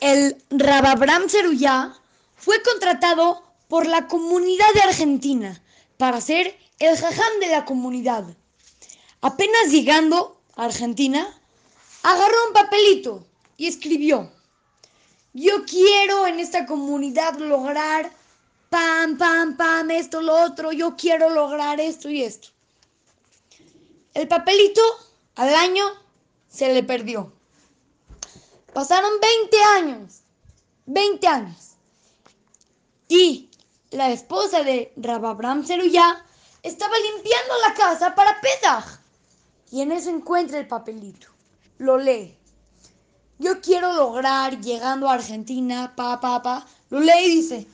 El Rababram Ceruyá fue contratado por la comunidad de Argentina para ser el jajam de la comunidad. Apenas llegando a Argentina, agarró un papelito y escribió, yo quiero en esta comunidad lograr pam, pam, pam, esto, lo otro, yo quiero lograr esto y esto. El papelito al año se le perdió. Pasaron 20 años, 20 años. Y la esposa de Rababram Ceruyá estaba limpiando la casa para Pesach. Y en eso encuentra el papelito. Lo lee. Yo quiero lograr llegando a Argentina, pa, pa, pa. Lo lee y dice,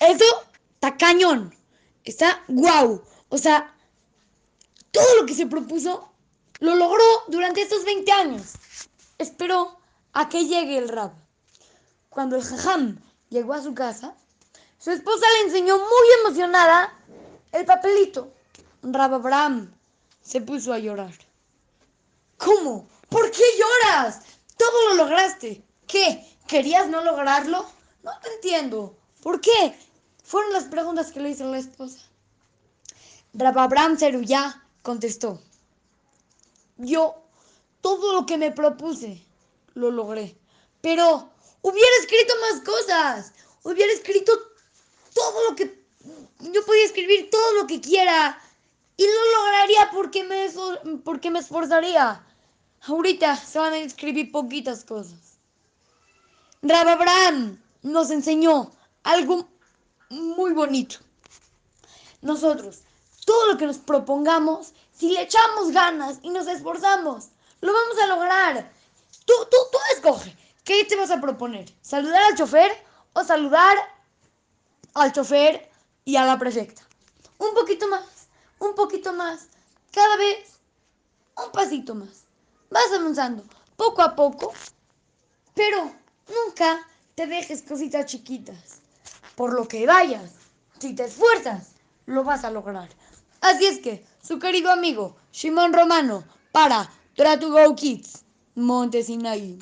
eso está cañón. Está guau. O sea, todo lo que se propuso lo logró durante estos 20 años. Esperó a que llegue el rab. Cuando el jajam llegó a su casa, su esposa le enseñó muy emocionada el papelito. Rab Abraham se puso a llorar. ¿Cómo? ¿Por qué lloras? Todo lo lograste. ¿Qué? ¿Querías no lograrlo? No te entiendo. ¿Por qué? Fueron las preguntas que le hizo la esposa. Rab Abraham Ceruyá contestó. Yo todo lo que me propuse lo logré. Pero hubiera escrito más cosas. Hubiera escrito todo lo que... Yo podía escribir todo lo que quiera. Y lo lograría porque me, porque me esforzaría. Ahorita solamente escribí poquitas cosas. Rab nos enseñó algo muy bonito. Nosotros, todo lo que nos propongamos, si le echamos ganas y nos esforzamos, lo vamos a lograr. Tú, tú, tú escoge. ¿Qué te vas a proponer? ¿Saludar al chofer o saludar al chofer y a la prefecta? Un poquito más, un poquito más. Cada vez un pasito más. Vas avanzando poco a poco, pero nunca te dejes cositas chiquitas. Por lo que vayas, si te esfuerzas, lo vas a lograr. Así es que, su querido amigo Shimon Romano, para Try to Go Kids, Monte Sinaí.